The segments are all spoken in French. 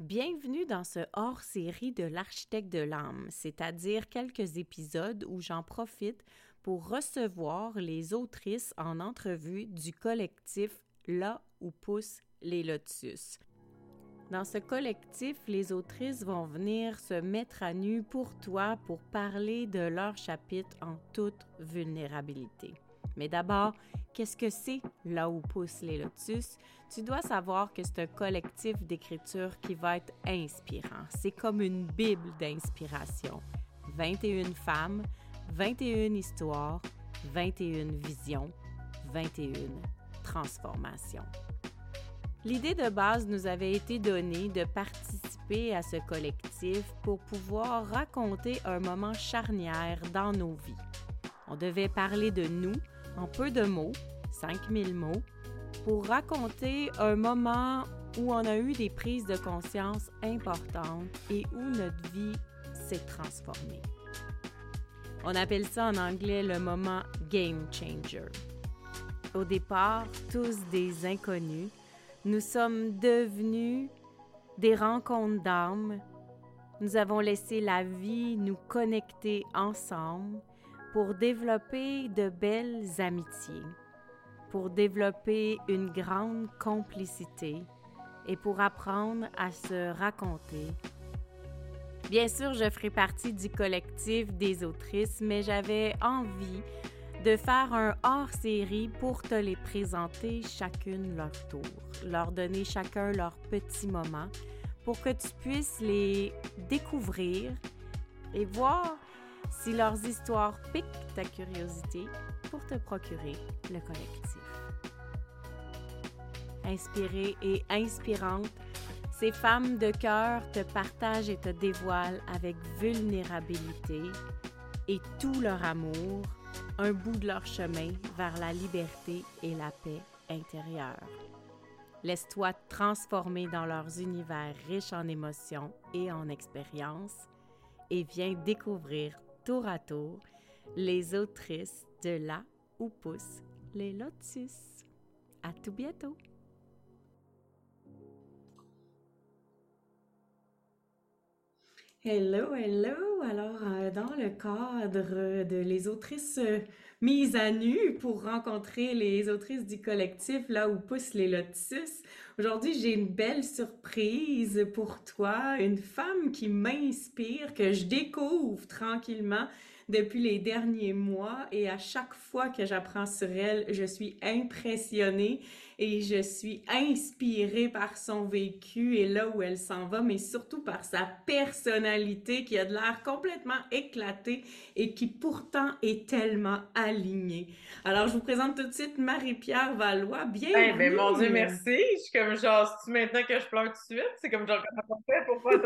Bienvenue dans ce hors-série de l'architecte de l'âme, c'est-à-dire quelques épisodes où j'en profite pour recevoir les autrices en entrevue du collectif Là où poussent les lotus. Dans ce collectif, les autrices vont venir se mettre à nu pour toi pour parler de leur chapitre en toute vulnérabilité. Mais d'abord, qu'est-ce que c'est là où poussent les lotus? Tu dois savoir que c'est un collectif d'écriture qui va être inspirant. C'est comme une Bible d'inspiration. 21 femmes, 21 histoires, 21 visions, 21 transformations. L'idée de base nous avait été donnée de participer à ce collectif pour pouvoir raconter un moment charnière dans nos vies. On devait parler de nous en peu de mots, 5000 mots, pour raconter un moment où on a eu des prises de conscience importantes et où notre vie s'est transformée. On appelle ça en anglais le moment game changer. Au départ, tous des inconnus, nous sommes devenus des rencontres d'âmes. Nous avons laissé la vie nous connecter ensemble pour développer de belles amitiés, pour développer une grande complicité et pour apprendre à se raconter. Bien sûr, je ferai partie du collectif des autrices, mais j'avais envie de faire un hors-série pour te les présenter chacune leur tour, leur donner chacun leur petit moment pour que tu puisses les découvrir et voir si leurs histoires piquent ta curiosité pour te procurer le collectif. Inspirée et inspirante, ces femmes de cœur te partagent et te dévoilent avec vulnérabilité et tout leur amour un bout de leur chemin vers la liberté et la paix intérieure. Laisse-toi transformer dans leurs univers riches en émotions et en expériences et viens découvrir tour à tour les autrices de là où poussent les lotus. À tout bientôt! Hello, hello! Alors, euh, dans le cadre de les autrices mises à nu pour rencontrer les autrices du collectif Là où poussent les lotus, aujourd'hui j'ai une belle surprise pour toi, une femme qui m'inspire, que je découvre tranquillement depuis les derniers mois. Et à chaque fois que j'apprends sur elle, je suis impressionnée et je suis inspirée par son vécu et là où elle s'en va, mais surtout par sa personnalité qui a de l'air complètement éclatée et qui pourtant est tellement alignée. Alors, je vous présente tout de suite Marie-Pierre Valois. Bienvenue! Eh ben, mon Dieu, merci! Je suis comme genre, c'est maintenant que je pleure tout de suite? C'est comme genre, comment on fait pour faire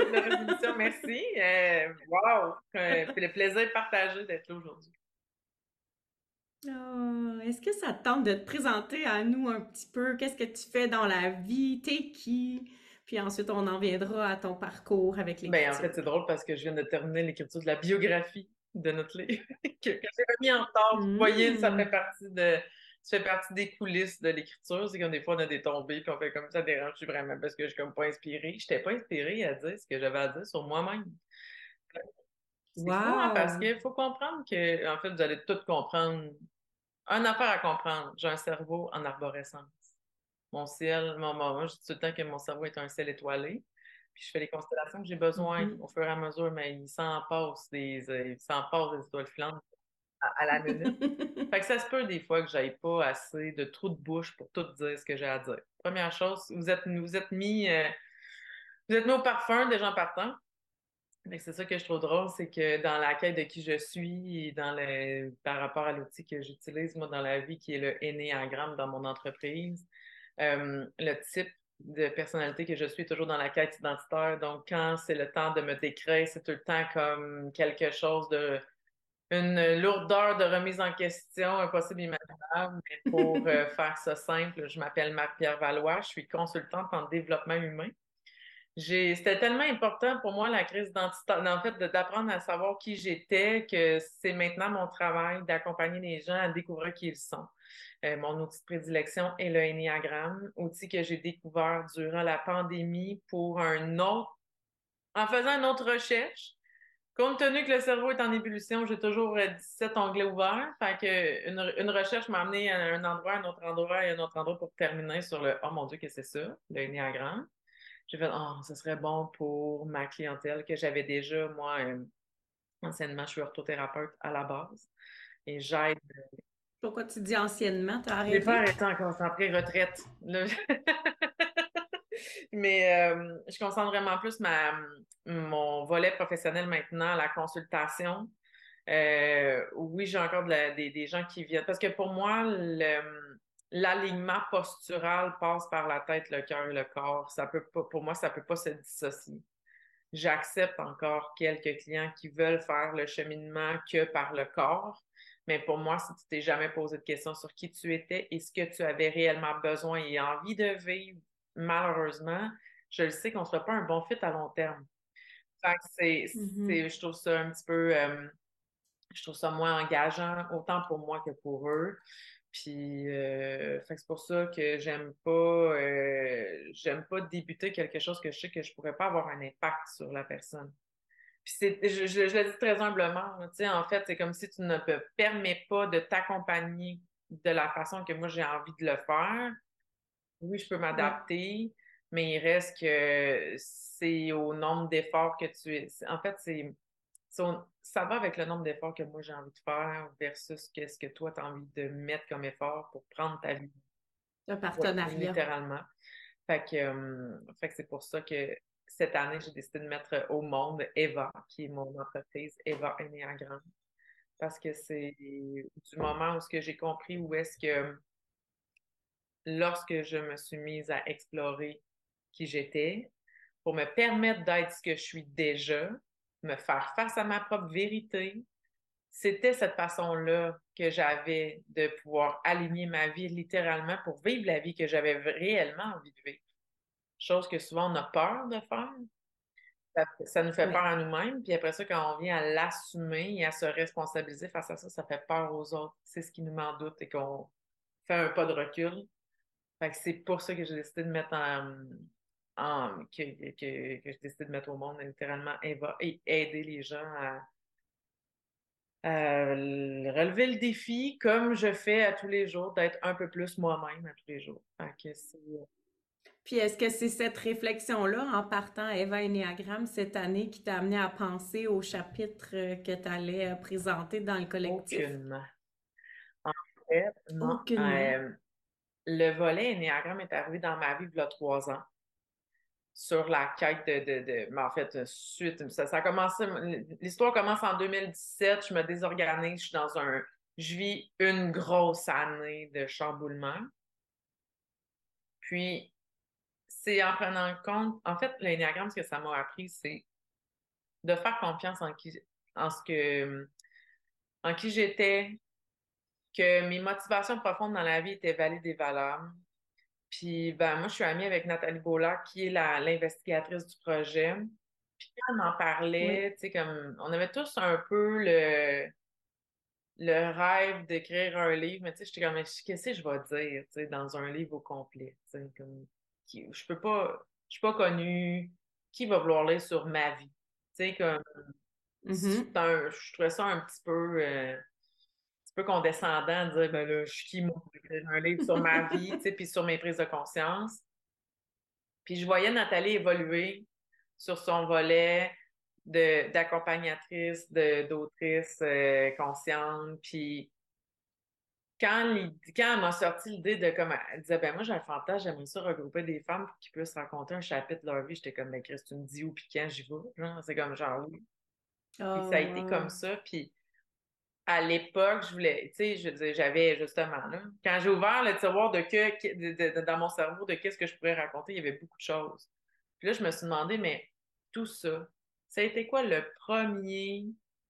toute la? Merci! Euh, wow! Euh, le plaisir partagé d'être là aujourd'hui. Oh, est-ce que ça te tente de te présenter à nous un petit peu? Qu'est-ce que tu fais dans la vie? T'es qui? Puis ensuite, on en viendra à ton parcours avec les Ben, en fait, c'est drôle parce que je viens de terminer l'écriture de la biographie de notre livre que, j'ai remis en retard. Vous voyez, ça Mm. fait partie de. Ça fait partie des coulisses de l'écriture. C'est comme des fois, on a des tombées, puis on fait comme ça dérange vraiment parce que je suis comme pas inspirée. Je n'étais pas inspirée à dire ce que j'avais à dire sur moi-même. Fou, hein, Wow! parce qu'il faut comprendre que, en fait, vous allez tout comprendre. Une affaire à comprendre. J'ai un cerveau en arborescence. Mon ciel, mon, moi, je dis tout le temps que mon cerveau est un ciel étoilé. Puis je fais les constellations que j'ai besoin Mhm. au fur et à mesure, mais il s'en passe des, euh, il passe des étoiles filantes à, à la minute. Fait que ça se peut des fois que j'aille pas assez de trous de bouche pour tout dire ce que j'ai à dire. Première chose, vous êtes, vous êtes mis, euh, vous êtes mis au parfum des gens partants. C'est ça que je trouve drôle, c'est que dans la quête de qui je suis et dans le, par rapport à l'outil que j'utilise, moi, dans la vie, qui est le Ennéagramme dans mon entreprise, euh, le type de personnalité que je suis est toujours dans la quête identitaire. Donc, quand c'est le temps de me décrire, c'est tout le temps comme quelque chose de une lourdeur de remise en question impossible imaginable. Mais pour euh, faire ça simple, je m'appelle Marie-Pierre Valois, je suis consultante en développement humain. C'était tellement important pour moi, la crise identitaire, en fait, d'apprendre à savoir qui j'étais, que c'est maintenant mon travail d'accompagner les gens à découvrir qui ils sont. Euh, mon outil de prédilection est le Enneagramme, outil que j'ai découvert durant la pandémie pour un autre, en faisant une autre recherche. Compte tenu que le cerveau est en ébullition, j'ai toujours 17 onglets ouverts. Fait que une, recherche m'a amené à un endroit, à un autre endroit et à un autre endroit pour terminer sur le Oh mon Dieu, que c'est ça, le Enneagramme. J'ai fait Oh, ce serait bon pour ma clientèle que j'avais déjà, moi, euh, anciennement, je suis orthothérapeute à la base. Et j'aide. Pourquoi tu dis anciennement? Tu as arrêté? J'ai pas arrêté en concentré retraite. Mais euh, je concentre vraiment plus ma, mon volet professionnel maintenant, la consultation. Euh, oui, j'ai encore des, gens qui viennent. Parce que pour moi, l'alignement postural passe par la tête, le cœur et le corps. Ça peut pas, pour moi, ça ne peut pas se dissocier. J'accepte encore quelques clients qui veulent faire le cheminement que par le corps. Mais pour moi, si tu t'es jamais posé de questions sur qui tu étais et ce que tu avais réellement besoin et envie de vivre, malheureusement, je le sais qu'on ne sera pas un bon fit à long terme. Fait mm-hmm. c'est, je trouve ça un petit peu, euh, je trouve ça moins engageant, autant pour moi que pour eux. Puis, euh, c'est pour ça que j'aime pas, euh, j'aime pas débuter quelque chose que je sais que je pourrais pas avoir un impact sur la personne. Puis c'est, je, je, le dis très humblement, tu sais, en fait, c'est comme si tu ne te permets pas de t'accompagner de la façon que moi j'ai envie de le faire. Oui, je peux m'adapter, mais il reste que c'est au nombre d'efforts que tu es. En fait, c'est ça va avec le nombre d'efforts que moi j'ai envie de faire versus qu'est-ce que toi tu as envie de mettre comme effort pour prendre ta vie. Un partenariat. littéralement. Fait que, euh, fait que c'est pour ça que cette année, j'ai décidé de mettre au monde Eva, qui est mon entreprise, Eva Enneagram. Parce que c'est du moment où ce que j'ai compris où est-ce que lorsque je me suis mise à explorer qui j'étais, pour me permettre d'être ce que je suis déjà, me faire face à ma propre vérité. C'était cette façon-là que j'avais de pouvoir aligner ma vie littéralement pour vivre la vie que j'avais réellement envie de vivre. Chose que souvent on a peur de faire. Ça, nous fait peur à nous-mêmes. Puis après ça, quand on vient à l'assumer et à se responsabiliser face à ça, ça fait peur aux autres. C'est ce qui nous met en doute et qu'on fait un pas de recul. c'est pour ça que j'ai décidé de mettre en, que, que, que, je décide de mettre au monde, littéralement, Eva, et aider les gens à, relever le défi comme je fais à tous les jours, d'être un peu plus moi-même à tous les jours. Euh, puis est-ce que c'est cette réflexion-là, en partant Eva Enneagram cette année, qui t'a amené à penser au chapitre euh, que tu allais euh, présenter dans le collectif? Aucunement. En fait, non. le volet Enneagram est arrivé dans ma vie il y a trois ans sur la quête de, de, mais en fait, suite, ça, ça a commencé, l'histoire commence en 2017, je me désorganise, je suis dans un, je vis une grosse année de chamboulement. Puis, c'est en prenant compte, en fait, l'énéagramme, ce que ça m'a appris, c'est de faire confiance en qui, en ce que, en qui j'étais, que mes motivations profondes dans la vie étaient valides et valables, puis, ben, moi, je suis amie avec Nathalie Bola, qui est l'investigatrice du projet. Puis, quand on en parlait, tu sais, comme, on avait tous un peu le, le rêve d'écrire un livre, mais tu sais, j'étais comme, qu'est-ce que je vais dire, tu sais, dans un livre au complet, tu sais, comme, je peux pas, je suis pas connue, qui va vouloir lire sur ma vie, tu sais, comme, mm-hmm. je trouvais ça un petit peu, euh, peu condescendant de dire ben là, je suis qui moi écrire un livre sur ma vie, tu sais, puis sur mes prises de conscience. Puis je voyais Nathalie évoluer sur son volet d'accompagnatrice, d'autrice euh, consciente. Puis quand, quand elle m'a sorti l'idée de comme elle disait ben moi j'ai un fantasme, j'aimerais ça regrouper des femmes pour qu'ils puissent raconter un chapitre de leur vie, j'étais comme ben Chris, tu me dis où puis quand j'y vais. C'est comme genre oui. puis ça a été comme oh. ça. Puis à l'époque, je voulais, tu sais, j'avais justement, là, quand j'ai ouvert le tiroir de que, dans mon cerveau de qu'est-ce que je pourrais raconter, il y avait beaucoup de choses. Puis là, je me suis demandé, mais tout ça, ça a été quoi le premier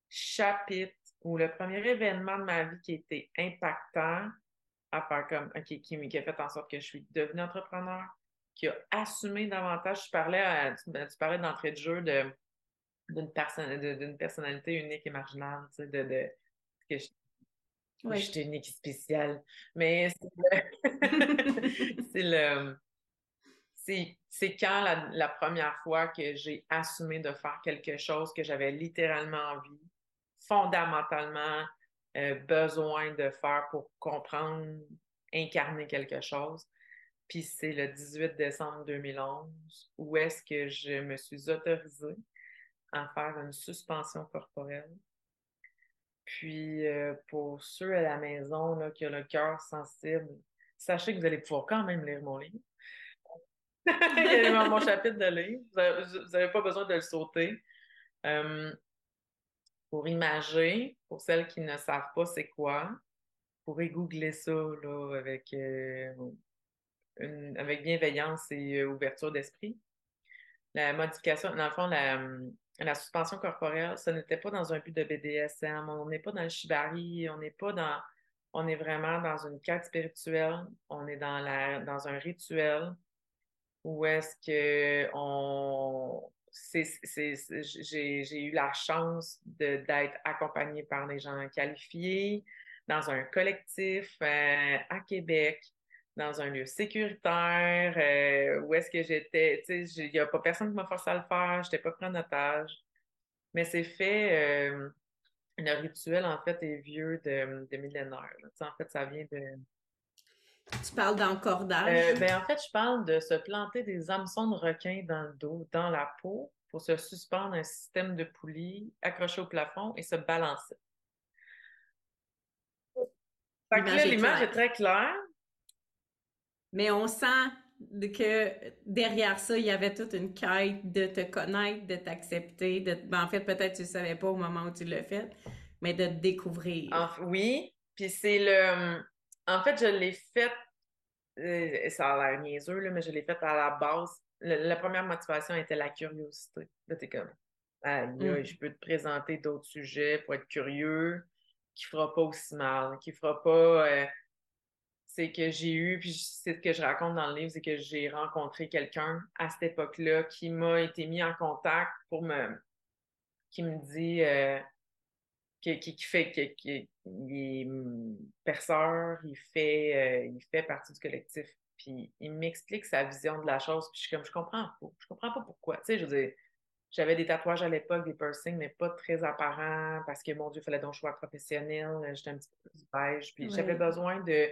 chapitre ou le premier événement de ma vie qui a été impactant à faire comme, qui, a fait en sorte que je suis devenue entrepreneur, qui a assumé davantage? Je parlais, tu, parlais d'entrée de jeu de d'une personnalité unique et marginale, tu sais, de, Oui. J'étais unique et spéciale. Mais c'est le. c'est quand la, première fois que j'ai assumé de faire quelque chose que j'avais littéralement envie, fondamentalement euh, besoin de faire pour comprendre, incarner quelque chose. Puis c'est le 18 décembre 2011 où est-ce que je me suis autorisée à faire une suspension corporelle. Puis euh, pour ceux à la maison là, qui ont le cœur sensible, sachez que vous allez pouvoir quand même lire mon livre. Mon chapitre de livre. Vous n'avez pas besoin de le sauter. Euh, pour imager, pour celles qui ne savent pas c'est quoi, vous pourrez googler ça là, avec, euh, avec bienveillance et ouverture d'esprit. La modification, dans le fond, la, la suspension corporelle, ce n'était pas dans un but de BDSM, on n'est pas dans le shibari, on n'est pas dans. On est vraiment dans une quête spirituelle, on est dans, la, dans un rituel où est-ce que on, j'ai eu la chance d'être accompagnée par des gens qualifiés dans un collectif euh, à Québec, dans un lieu sécuritaire, euh, où est-ce que j'étais, tu sais, il n'y a pas personne qui m'a forcé à le faire, je n'étais pas pris en otage. Mais c'est fait, euh, le rituel, en fait, est vieux de, de millénaires. En fait, ça vient de tu parles d'encordage? Euh, ben, en fait, je parle de se planter des hameçons de requin dans le dos, dans la peau, pour se suspendre un système de poulies accroché au plafond et se balancer. l'image est très claire. Mais on sent que derrière ça, il y avait toute une quête de te connaître, de t'accepter. De... Ben, en fait, peut-être tu ne savais pas au moment où tu l'as fait, mais de te découvrir. oui, puis c'est le en fait, je l'ai fait, euh, ça a l'air niaiseux, là, mais je l'ai fait à la base. la première motivation était la curiosité. Là, t'es comme, mm. je peux te présenter d'autres sujets pour être curieux, qui fera pas aussi mal, qui fera pas. Euh, c'est que j'ai eu, puis c'est ce que je raconte dans le livre, c'est que j'ai rencontré quelqu'un à cette époque-là qui m'a été mis en contact pour me. qui me dit. Euh, qui, fait qu'il est perceur, il fait, euh, il fait partie du collectif. Puis il m'explique sa vision de la chose. Puis je suis comme, je comprends pas. Je comprends pas pourquoi. Tu sais, je veux dire, j'avais des tatouages à l'époque, des piercings, mais pas très apparents parce que, mon Dieu, il fallait donc choix professionnel. J'étais un petit peu plus beige. Puis j'avais besoin de.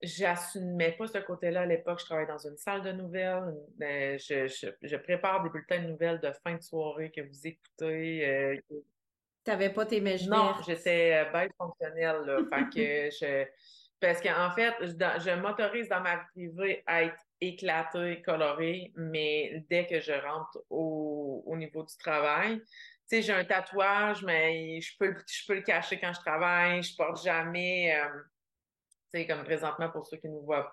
J'assumais pas ce côté-là à l'époque. Je travaillais dans une salle de nouvelles. Je, je, prépare des bulletins de nouvelles de fin de soirée que vous écoutez. Euh, T'avais pas tes mèches Non, j'étais euh, bête fonctionnelle, là. fait que je... Parce qu'en fait, je, m'autorise dans ma vie privée à être éclatée, colorée, mais dès que je rentre au, niveau du travail, tu sais, j'ai un tatouage, mais je peux, je peux le cacher quand je travaille. Je porte jamais, euh, sais, comme présentement, pour ceux qui ne voient,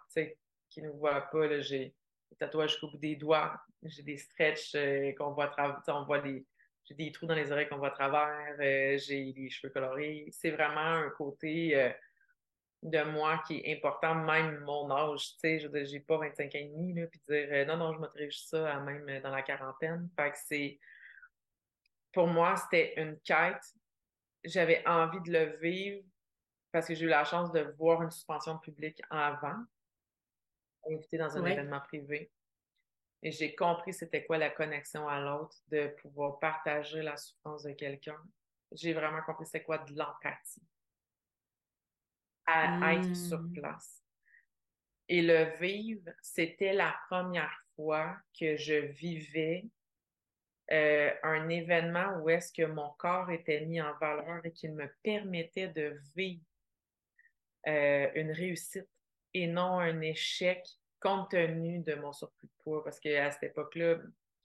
qui nous voient pas, j'ai des tatouages jusqu'au bout des doigts. J'ai des stretches euh, qu'on voit, on voit les, j'ai des trous dans les oreilles qu'on voit à travers, euh, j'ai les cheveux colorés. C'est vraiment un côté euh, de moi qui est important, même mon âge. Tu sais, je j'ai pas 25 ans et demi, là, puis dire non, non, je m'autorise ça à même dans la quarantaine. Fait que c'est. Pour moi, c'était une quête. J'avais envie de le vivre parce que j'ai eu la chance de voir une suspension publique avant, invité dans un événement privé. Et j'ai compris c'était quoi la connexion à l'autre, de pouvoir partager la souffrance de quelqu'un. J'ai vraiment compris c'est quoi de l'empathie. À être sur hmm. place. Et le vivre, c'était la première fois que je vivais euh, un événement où est-ce que mon corps était mis en valeur et qu'il me permettait de vivre euh, une réussite et non un échec compte tenu de mon surplus de poids. Parce qu'à cette époque-là,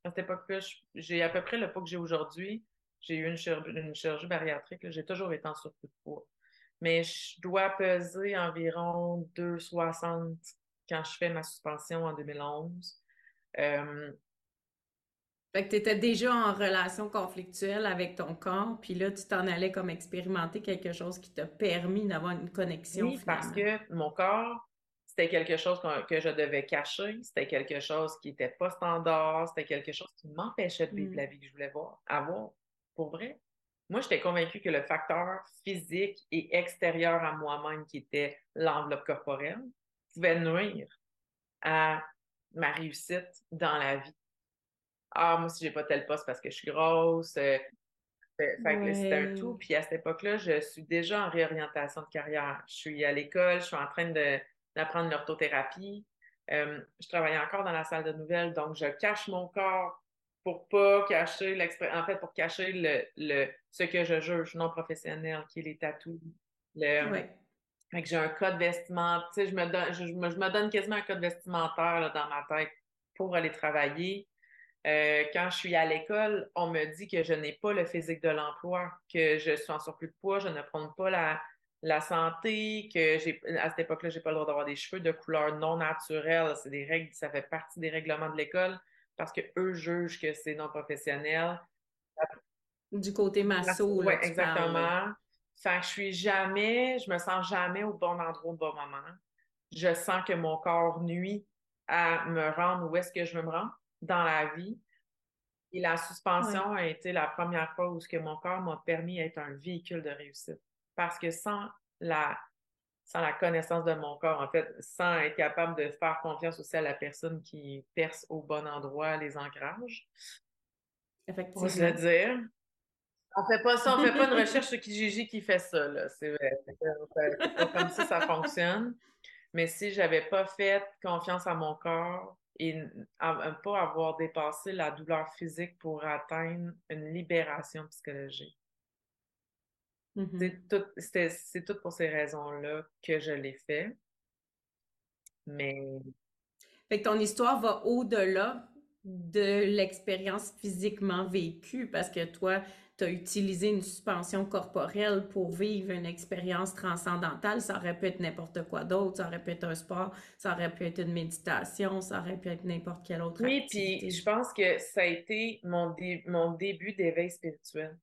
à cette époque-là, j'ai à peu près le poids que j'ai aujourd'hui. J'ai eu une, chirurgie, bariatrique. J'ai toujours été en surplus de poids. Mais je dois peser environ 2,60 quand je fais ma suspension en 2011. Euh, fait que tu étais déjà en relation conflictuelle avec ton corps, puis là, tu t'en allais comme expérimenter quelque chose qui t'a permis d'avoir une connexion. Oui, parce que mon corps, c'était quelque chose que je devais cacher, c'était quelque chose qui n'était pas standard, c'était quelque chose qui m'empêchait de vivre mm. la vie que je voulais voir, avoir, pour vrai. moi, j'étais convaincue que le facteur physique et extérieur à moi-même, qui était l'enveloppe corporelle, pouvait nuire à ma réussite dans la vie. Ah, moi, si j'ai pas tel poste parce que je suis grosse. Euh, c'était un tout. Puis à cette époque-là, je suis déjà en réorientation de carrière. Je suis à l'école, je suis en train d'apprendre l'orthothérapie. Euh, je travaillais encore dans la salle de nouvelles, donc je cache mon corps pour pas cacher l'expression, en fait, pour cacher le, le, ce que je juge non professionnel, qui est les tatous. Le, que j'ai un code vestimentaire, tu sais, je me donne, je, me, donne quasiment un code vestimentaire dans ma tête pour aller travailler. Euh, quand je suis à l'école, on me dit que je n'ai pas le physique de l'emploi, que je suis en surplus de poids, je ne prends pas la, la santé, que j'ai à cette époque-là, j'ai pas le droit d'avoir des cheveux de couleur non naturelle. C'est des règles, ça fait partie des règlements de l'école parce qu'eux jugent que c'est non professionnel. Du côté masso. Oui, exactement. Fait que je suis jamais, je me sens jamais au bon endroit au bon moment. Je sens que mon corps nuit à me rendre où est-ce que je veux me rendre dans la vie. Et la suspension a été la première fois où ce que mon corps m'a permis d'être un véhicule de réussite. Parce que sans la, sans la connaissance de mon corps, en fait, sans être capable de faire confiance aussi à la personne qui perce au bon endroit les ancrages. Effectivement. Faut se le dire. On fait pas ça, on fait pas une recherche sur Kijiji qui fait ça, là. C'est vrai. comme ça, ça fonctionne. Mais si j'avais pas fait confiance à mon corps, et pas avoir dépassé la douleur physique pour atteindre une libération psychologique. Mm-hmm. C'est tout, pour ces raisons-là que je l'ai fait. Mais. Fait que ton histoire va au-delà de l'expérience physiquement vécue parce que toi, tu as utilisé une suspension corporelle pour vivre une expérience transcendantale. Ça aurait pu être n'importe quoi d'autre, ça aurait pu être un sport, ça aurait pu être une méditation, ça aurait pu être n'importe quelle autre oui, puis je pense que ça a été mon, mon début d'éveil spirituel.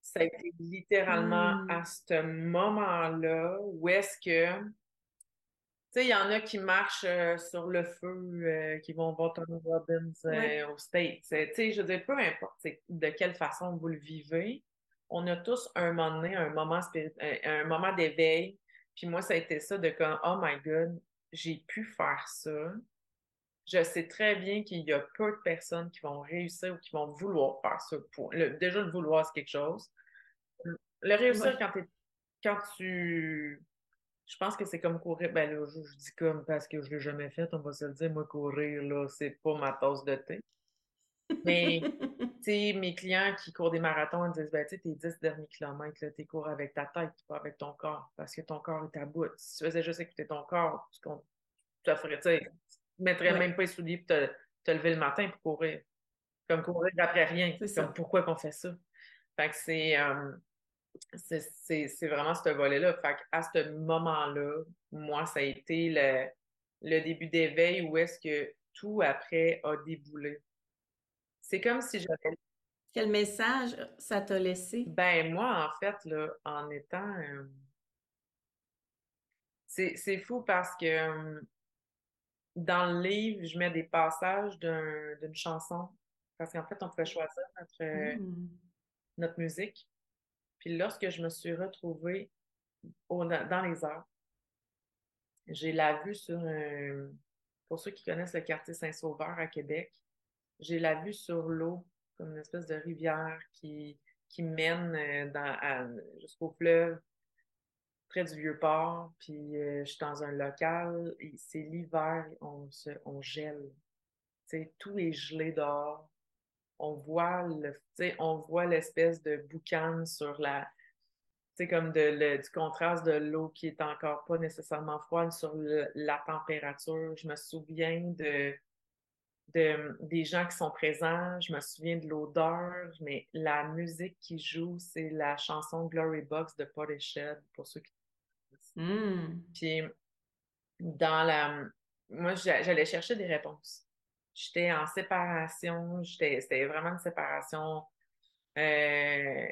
Ça a été littéralement hmm. à ce moment-là où est-ce que sais, il y en a qui marchent euh, sur le feu, euh, qui vont voir Tony Robbins euh, au States. Tu sais, je veux dire, peu importe de quelle façon vous le vivez, on a tous un moment donné, un moment, un, moment d'éveil. Puis moi, ça a été ça de comme, oh my God, j'ai pu faire ça. Je sais très bien qu'il y a peu de personnes qui vont réussir ou qui vont vouloir faire ça. Pour... déjà, le vouloir, c'est quelque chose. Le réussir quand, quand tu je pense que c'est comme courir. Ben là, je, dis comme parce que je ne l'ai jamais fait, on va se le dire, moi, courir, là, c'est pas ma tasse de thé. Mais, tu sais, mes clients qui courent des marathons, ils disent, ben, tu sais, tes 10 derniers kilomètres, tu cours avec ta tête, pas avec ton corps, parce que ton corps est à bout. Si tu faisais juste écouter ton corps, tu ferais, tu sais, mettrais même pas les souliers pour te, te, lever le matin pour courir. Comme courir après rien. Comme pourquoi qu'on fait ça? Fait que c'est. Euh, c'est vraiment ce volet-là. Fait à ce moment-là, moi, ça a été le, le début d'éveil où est-ce que tout après a déboulé. C'est comme si j'avais. Quel message ça t'a laissé? Ben, moi, en fait, là, en étant. Euh, c'est fou parce que euh, dans le livre, je mets des passages d'une chanson. Parce qu'en fait, on pouvait choisir notre, mmh. notre musique. Puis lorsque je me suis retrouvée dans les heures, j'ai la vue sur un. Pour ceux qui connaissent le quartier Saint-Sauveur à Québec, j'ai la vue sur l'eau, comme une espèce de rivière qui, qui mène euh, jusqu'au fleuve, près du Vieux-Port. Puis euh, je suis dans un local, c'est l'hiver, on, on gèle. tout est gelé dehors on voit le, on voit l'espèce de boucan sur la, comme de, du contraste de l'eau qui est encore pas nécessairement froide sur la température. Je me souviens de, de, des gens qui sont présents, je me souviens de l'odeur, mais la musique qui joue, c'est la chanson Glory Box de Portishead, pour ceux qui mmh. Puis, dans la... Moi, j'allais chercher des réponses. J'étais en séparation. C'était vraiment une séparation. Euh,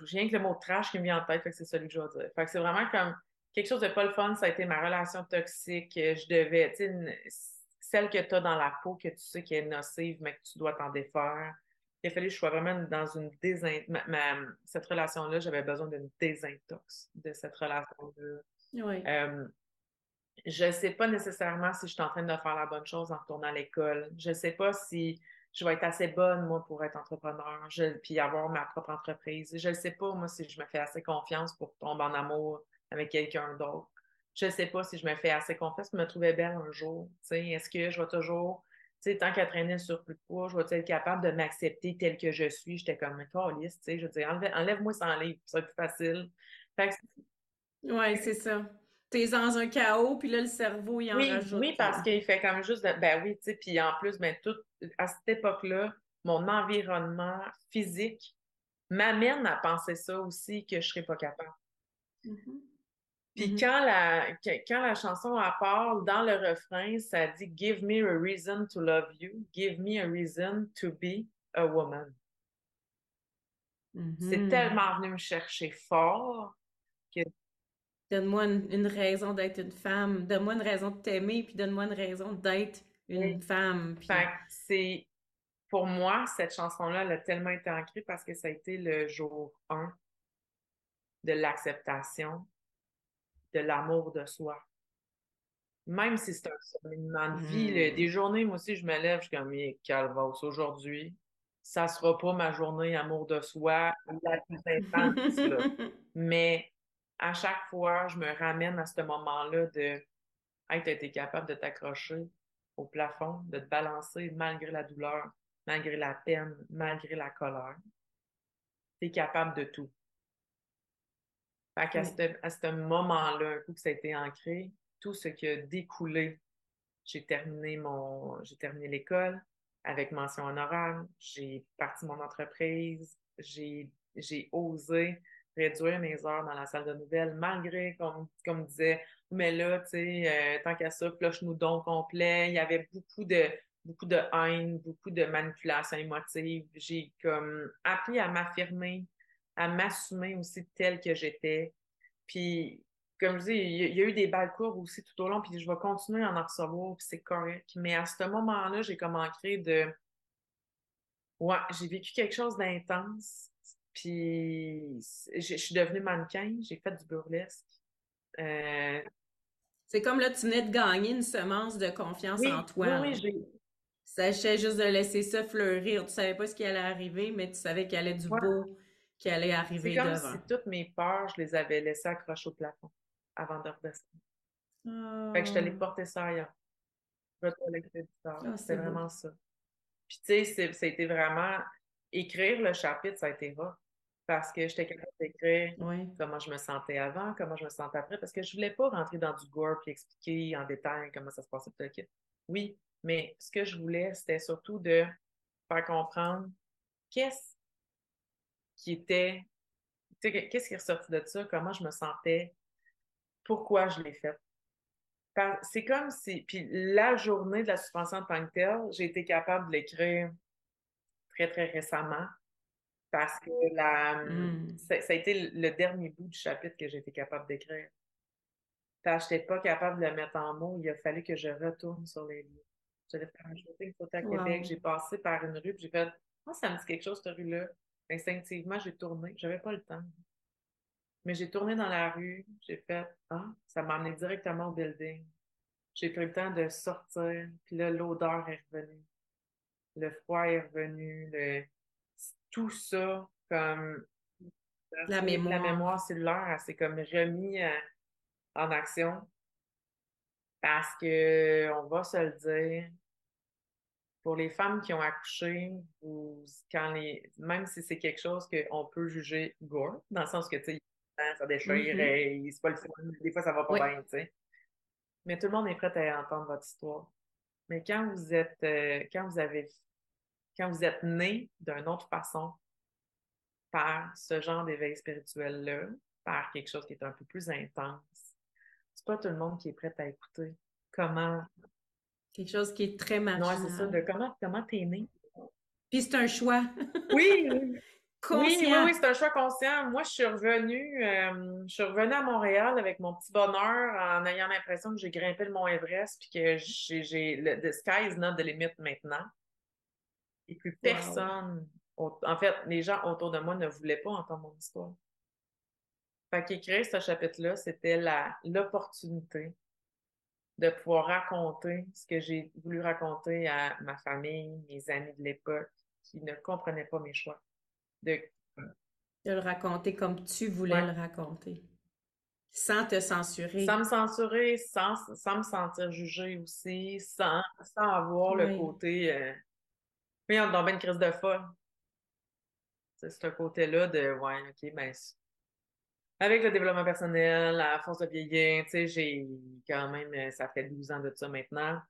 rien que le mot trash qui me vient en tête, c'est celui que je vais dire. Fait que c'est vraiment comme quelque chose de pas le fun. Ça a été ma relation toxique. Je devais, tu sais, celle que tu as dans la peau, que tu sais qui est nocive, mais que tu dois t'en défaire. il a fallu que je sois vraiment dans une désintox. Cette relation-là, j'avais besoin d'une désintox de cette relation-là. Oui. Euh, je ne sais pas nécessairement si je suis en train de faire la bonne chose en retournant à l'école. Je ne sais pas si je vais être assez bonne, moi, pour être entrepreneur, je, puis avoir ma propre entreprise. Je ne sais pas, moi, si je me fais assez confiance pour tomber en amour avec quelqu'un d'autre. Je ne sais pas si je me fais assez confiance pour me trouver belle un jour. Est-ce que je vais toujours, tant qu'à traîner sur plus de poids, je vais être capable de m'accepter tel que je suis? J'étais comme, calice, je veux dire, enlève-moi sans livre, ça va être plus facile. Oui, c'est ça. T'es dans un chaos, puis là, le cerveau, il en oui, rajoute. Oui, parce qu'il fait comme juste, ben oui, tu sais, puis en plus, ben, tout, à cette époque-là, mon environnement physique m'amène à penser ça aussi, que je serais pas capable. Mm-hmm. Puis mm-hmm. quand, la, quand la chanson à part, dans le refrain, ça dit Give me a reason to love you, give me a reason to be a woman. C'est Mm-hmm. tellement venu me chercher fort que Donne-moi une, raison d'être une femme, donne-moi une raison de t'aimer, puis donne-moi une raison d'être une femme. Puis... Fait que c'est, pour moi, cette chanson-là, elle a tellement été ancrée parce que ça a été le jour 1 de l'acceptation, de l'amour de soi. Même si c'est un cheminement de vie, là, Mm. des journées, moi aussi, je me lève, je suis comme, calvasse, aujourd'hui, ça sera pas ma journée amour de soi la plus intense, là. Mais à chaque fois, je me ramène à ce moment-là de Hey, tu été capable de t'accrocher au plafond, de te balancer malgré la douleur, malgré la peine, malgré la colère. Tu es capable de tout. Fait qu'à Oui. ce, moment-là, un coup que ça a été ancré, tout ce qui a découlé, j'ai terminé mon j'ai terminé l'école avec mention honorable, j'ai parti mon entreprise, j'ai j'ai osé réduire mes heures dans la salle de nouvelles, malgré qu'on comme disait, mais là, tu sais, euh, tant qu'à ça, flush-nous donc complet. Il y avait beaucoup de beaucoup de haine, beaucoup de manipulation émotive. J'ai comme appris à m'affirmer, à m'assumer aussi telle que j'étais. Puis, comme je dis, il y, a- il y a eu des balles courbes aussi tout au long, puis je vais continuer à en recevoir, puis c'est correct. Mais à ce moment-là, j'ai comme ancré de... Ouais, j'ai vécu quelque chose d'intense, puis je je suis devenue mannequin, j'ai fait du burlesque. Euh, C'est comme là, tu venais de gagner une semence de confiance oui, en toi. oui, oui, j'ai... Sachais juste de laisser ça fleurir. Tu savais pas ce qui allait arriver, mais tu savais qu'il y allait du Ouais. beau qui allait arriver comme devant. si toutes mes peurs, je les avais laissées accrocher au plafond avant de redescendre. Fait que je te l'ai porté ça ailleurs. Retour l'expéditeur. Ah, c'est beau. vraiment ça. Puis tu sais, été vraiment... Écrire le chapitre, ça a été rare. Parce que j'étais capable d'écrire Oui. comment je me sentais avant, comment je me sentais après, parce que je voulais pas rentrer dans du gore puis expliquer en détail comment ça se passait. Oui, mais ce que je voulais, c'était surtout de faire comprendre qu'est-ce qui était, qu'est-ce qui est ressorti de ça, comment je me sentais, pourquoi je l'ai fait. C'est comme si, puis la journée de la suspension de tant que telle, j'ai été capable de l'écrire très, très récemment parce que la, Mm. ça, ça a été le dernier bout du chapitre que j'ai été capable d'écrire. Je n'étais pas capable de le mettre en mots, il a fallu que je retourne sur les lieux. J'allais faire un shooting photo à Wow. Québec, j'ai passé par une rue, puis j'ai fait Ah, ça me dit quelque chose, cette rue-là. Instinctivement, j'ai tourné. J'avais pas le temps. Mais j'ai tourné dans la rue, j'ai fait Ah, ça m'a amené directement au building. J'ai pris le temps de sortir, puis là, l'odeur est revenue. Le froid est revenu, le... tout ça, comme La la mémoire. mémoire cellulaire, s'est comme remis euh, en action. Parce que, on va se le dire, pour les femmes qui ont accouché, vous, quand les, même si c'est quelque chose qu'on peut juger gore, dans le sens que, tu sais, ça déchire, Mhm. et c'est pas le fun, des fois ça va pas Oui. bien, tu sais. Mais tout le monde est prêt à entendre votre histoire. Mais quand vous êtes, euh, quand vous avez, quand vous êtes né d'une autre façon, par ce genre d'éveil spirituel-là, par quelque chose qui est un peu plus intense, c'est pas tout le monde qui est prêt à écouter comment. Quelque chose qui est très Non, marginal. c'est ça, de comment, comment t'es né. Puis c'est un choix. Oui, oui, Conscient. oui, oui, oui, c'est un choix conscient. Moi, je suis revenue, euh, je suis revenue à Montréal avec mon petit bonheur en ayant l'impression que j'ai grimpé le mont Everest puis que j'ai, j'ai le the sky is not the limit maintenant. Et puis Wow. personne En fait, les gens autour de moi ne voulaient pas entendre mon histoire. Fait qu'écrire ce chapitre-là, c'était l'opportunité de pouvoir raconter ce que j'ai voulu raconter à ma famille, mes amis de l'époque, qui ne comprenaient pas mes choix. De, de le raconter comme tu voulais le raconter. Sans te censurer. Sans me censurer, sans, sans me sentir jugée aussi, sans, sans avoir le côté. Euh, oui, on tombe une crise de folle. C'est ce côté-là de ouais, ok, ben avec le développement personnel, à force de vieillir, tu sais, j'ai quand même, euh, ça fait 12 ans de ça maintenant.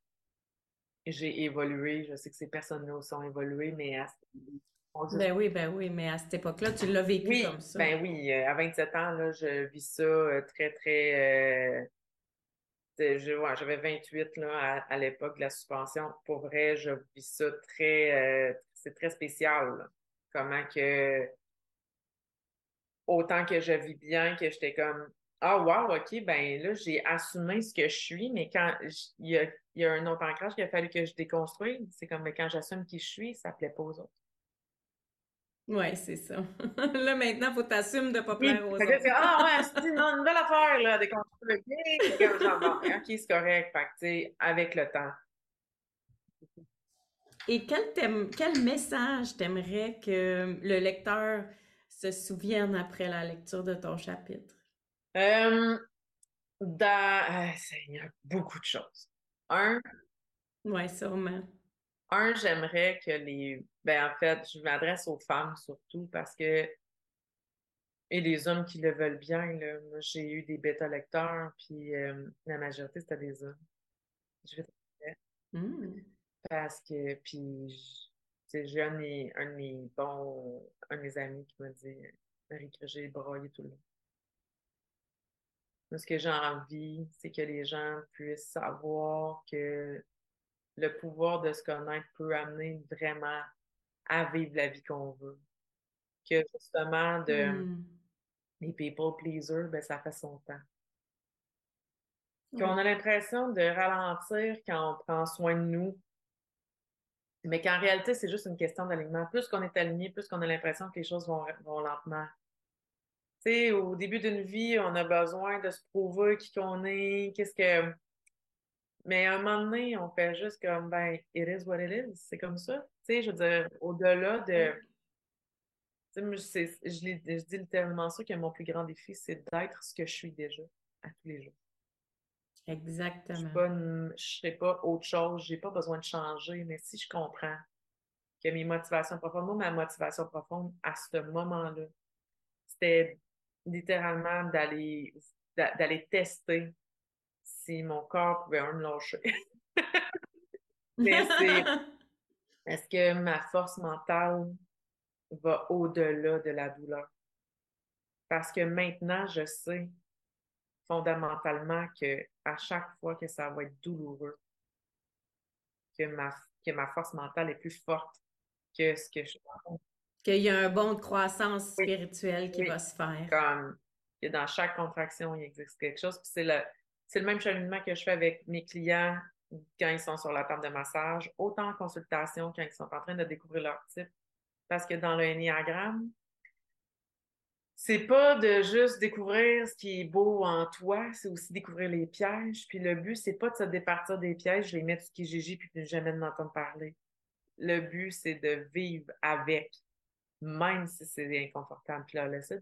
J'ai évolué. Je sais que ces personnes-là sont évoluées, mais à Ben oui, ben oui, mais à cette époque-là, tu l'as vécu comme ça. Ben oui, euh, à 27 ans, là, je vis ça euh, très, très. J'avais 28 là, à, l'époque de la suspension. Pour vrai, je vis ça très. c'est très spécial. Comment que autant que je vis bien, que j'étais comme Ah, wow, OK, ben là, j'ai assumé ce que je suis, mais quand il y a, un autre ancrage qu'il a fallu que je déconstruise, c'est comme quand j'assume qui je suis, ça ne plaît pas aux autres. Oui, c'est ça. là, maintenant, il faut t'assumer de ne pas plaire aux autres. ah, ouais, c'est une, nouvelle affaire, là, déconstruire. OK, c'est correct. Fait avec le temps. Et quel, quel message t'aimerais que le lecteur se souviennent après la lecture de ton chapitre? Euh, dans... il y a beaucoup de choses. Un. Oui, sûrement. Un, j'aimerais que les. Ben, en fait, je m'adresse aux femmes surtout parce que. Et les hommes qui le veulent bien, là. Moi, j'ai eu des bêta-lecteurs, puis euh, la majorité, c'était des hommes. Je vais te mmh. Parce que, puis, j'ai un, un de mes bons, un de mes amis qui m'a dit Marie, que j'ai broyé tout le long. ce que j'ai envie, c'est que les gens puissent savoir que le pouvoir de se connaître peut amener vraiment à vivre la vie qu'on veut. Que justement, de hmm. les people pleasers, ben, ça fait son temps. Qu'on a l'impression de ralentir quand on prend soin de nous, mais qu'en réalité, c'est juste une question d'alignement. Plus qu'on est aligné, plus qu'on a l'impression que les choses vont, vont lentement. Tu sais, au début d'une vie, on a besoin de se prouver qui qu'on est, qu'est-ce que. Mais à un moment donné, on fait juste comme, ben, it is what it is. C'est comme ça. Tu sais, je veux dire, au-delà de. Tu sais, je, je dis littéralement ça que mon plus grand défi, c'est d'être ce que je suis déjà à tous les jours. Exactement. Je ne serai pas autre chose, j'ai pas besoin de changer, mais si je comprends que mes motivations profondes, moi, ma motivation profonde à ce moment-là, c'était littéralement d'aller d'aller tester si mon corps pouvait me lâcher. mais c'est est-ce que ma force mentale va au-delà de la douleur? Parce que maintenant, je sais fondamentalement que à chaque fois que ça va être douloureux, que ma, que ma force mentale est plus forte que ce que je Qu'il y a un bon de croissance spirituelle qui va se faire. Comme que dans chaque contraction, il existe quelque chose. c'est le, c'est le même cheminement que je fais avec mes clients quand ils sont sur la table de massage, autant en consultation quand ils sont en train de découvrir leur type. Parce que dans le Enneagramme, c'est pas de juste découvrir ce qui est beau en toi, c'est aussi découvrir les pièges. Puis le but, c'est pas de se départir des pièges, les mettre sur qui j'ai puis de jamais m'entendre parler. Le but, c'est de vivre avec, même si c'est inconfortable. Puis là, laissez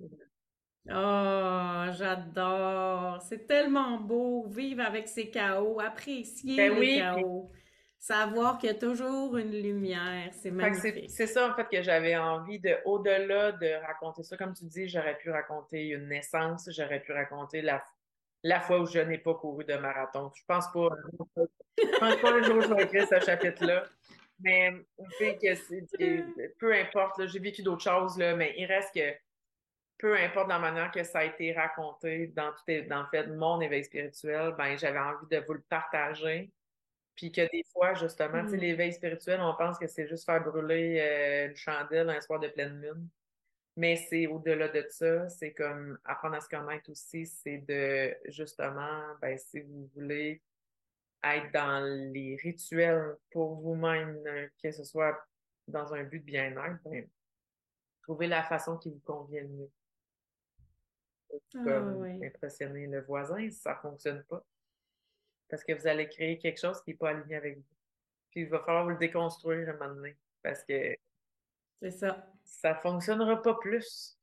Oh, j'adore. C'est tellement beau, vivre avec ces chaos, apprécier ben les chaos. Savoir qu'il y a toujours une lumière, c'est magnifique. C'est ça, en fait, que j'avais envie de, au-delà de raconter ça, comme tu dis, j'aurais pu raconter une naissance, j'aurais pu raconter la, la fois où je n'ai pas couru de marathon. Je pense pas, je pense pas un jour je vais écrire ce chapitre-là. Mais que peu importe, j'ai vécu d'autres choses, là, mais il reste que peu importe la manière que ça a été raconté dans tout dans fait mon éveil spirituel, ben j'avais envie de vous le partager puis que des fois, justement, tu sais, mm. l'éveil spirituel, on pense que c'est juste faire brûler euh, une chandelle un soir de pleine lune. Mais c'est au-delà de ça, c'est comme apprendre à se connaître aussi, c'est de justement, ben, si vous voulez être dans les rituels pour vous-même, euh, que ce soit dans un but de bien-être, ben, Trouvez la façon qui vous convient le mieux. Ah, Comme impressionner le voisin, ça ne fonctionne pas. Parce que vous allez créer quelque chose qui n'est pas aligné avec vous. Puis il va falloir vous le déconstruire à un moment donné. Parce que C'est ça. ça ne fonctionnera pas plus.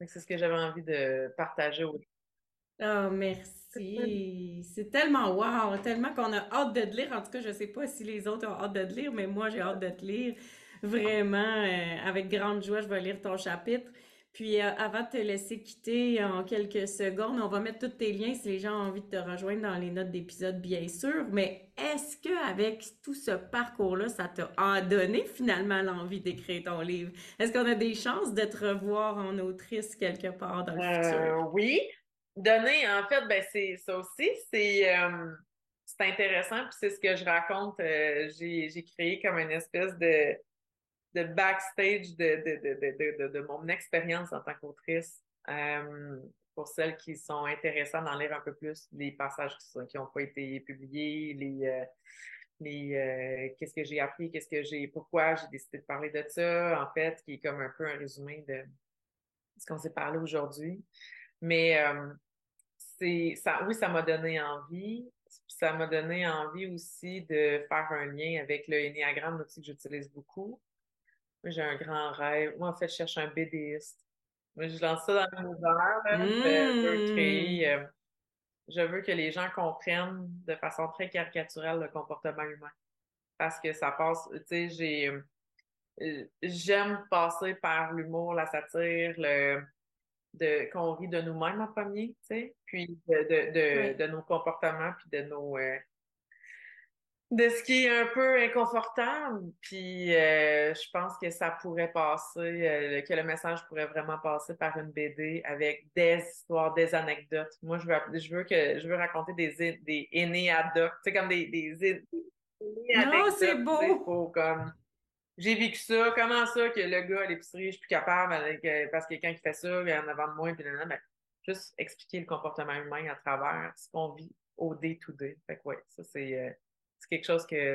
C'est ce que j'avais envie de partager aux Oh, merci. C'est tellement wow, tellement qu'on a hâte de te lire. En tout cas, je sais pas si les autres ont hâte de te lire, mais moi, j'ai hâte de te lire. Vraiment, euh, avec grande joie, je vais lire ton chapitre. Puis, euh, avant de te laisser quitter en quelques secondes, on va mettre tous tes liens si les gens ont envie de te rejoindre dans les notes d'épisode, bien sûr. Mais est-ce que avec tout ce parcours-là, ça t'a donné finalement l'envie d'écrire ton livre? Est-ce qu'on a des chances de te revoir en autrice quelque part dans le Euh, futur? oui. Donner, en fait, ben c'est ça aussi, c'est euh, c'est intéressant, puis c'est ce que je raconte. euh, j'ai j'ai créé comme une espèce de, de backstage de, de, de, de, mon expérience en tant qu'autrice. Euh, pour celles qui sont intéressées d'en lire un peu plus, les passages qui n'ont pas été publiés, les, euh, les euh, qu'est-ce que j'ai appris, qu'est-ce que j'ai, pourquoi j'ai décidé de parler de ça, en fait, qui est comme un peu un résumé de ce qu'on s'est parlé aujourd'hui. Mais c'est ça, oui, ça m'a donné envie. Ça m'a donné envie aussi de faire un lien avec le Ennéagramme, l'outil que j'utilise beaucoup. Moi, j'ai un grand rêve. Moi, en fait, je cherche un BDiste. Moi, je lance ça dans l'univers. là. Je veux Mmh. créer. euh, je veux que les gens comprennent de façon très caricaturelle le comportement humain. Parce que ça passe, tu sais, j'ai. euh, J'aime passer par l'humour, la satire, le, de, qu'on rit de nous-mêmes en premier, tu sais, puis de, de, de, Oui. de nos comportements, puis de nos. euh, de ce qui est un peu inconfortable. Puis euh, je pense que ça pourrait passer, euh, que le message pourrait vraiment passer par une BD avec des histoires, des anecdotes. Moi, je veux, je veux que je veux raconter des, des aînés ad hoc, tu sais, comme des, des, Non, c'est beau. pour comme. J'ai vécu ça, comment ça que le gars à l'épicerie, je suis plus capable avec, euh, parce que quelqu'un qui fait ça, il y en avant de moi, puis là, là, ben, juste expliquer le comportement humain à travers ce qu'on vit au day-to-day. Fait que ouais, ça c'est euh, c'est quelque chose que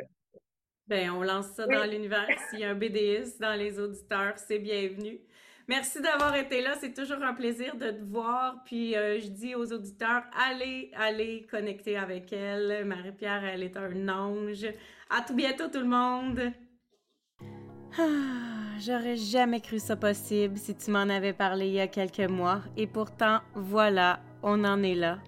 Ben, on lance ça Oui. dans l'univers. S'il y a un BDiste dans les auditeurs, c'est bienvenu. Merci d'avoir été là. C'est toujours un plaisir de te voir. Puis euh, je dis aux auditeurs, allez, allez connecter avec elle. Marie-Pierre, elle est un ange. À tout bientôt, tout le monde. Ah, J'aurais jamais cru ça possible si tu m'en avais parlé il y a quelques mois. Et pourtant, voilà, on en est là.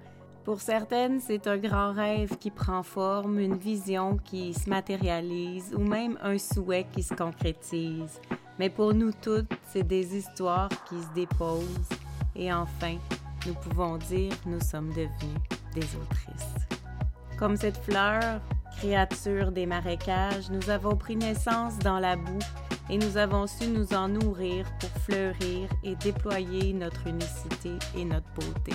Pour certaines, c'est un grand rêve qui prend forme, une vision qui se matérialise ou même un souhait qui se concrétise. Mais pour nous toutes, c'est des histoires qui se déposent. Et enfin, nous pouvons dire nous sommes devenus des autrices. Comme cette fleur, créature des marécages, nous avons pris naissance dans la boue et nous avons su nous en nourrir pour fleurir et déployer notre unicité et notre beauté.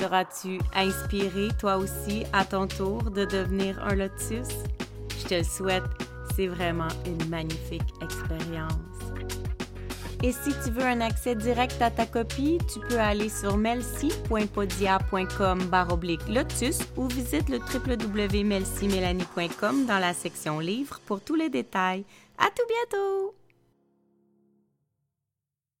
Seras-tu inspiré toi aussi à ton tour de devenir un lotus? Je te le souhaite, c'est vraiment une magnifique expérience. Et si tu veux un accès direct à ta copie, tu peux aller sur melcy.podia.com lotus ou visite le www.melcymélanie.com dans la section livres pour tous les détails. À tout bientôt!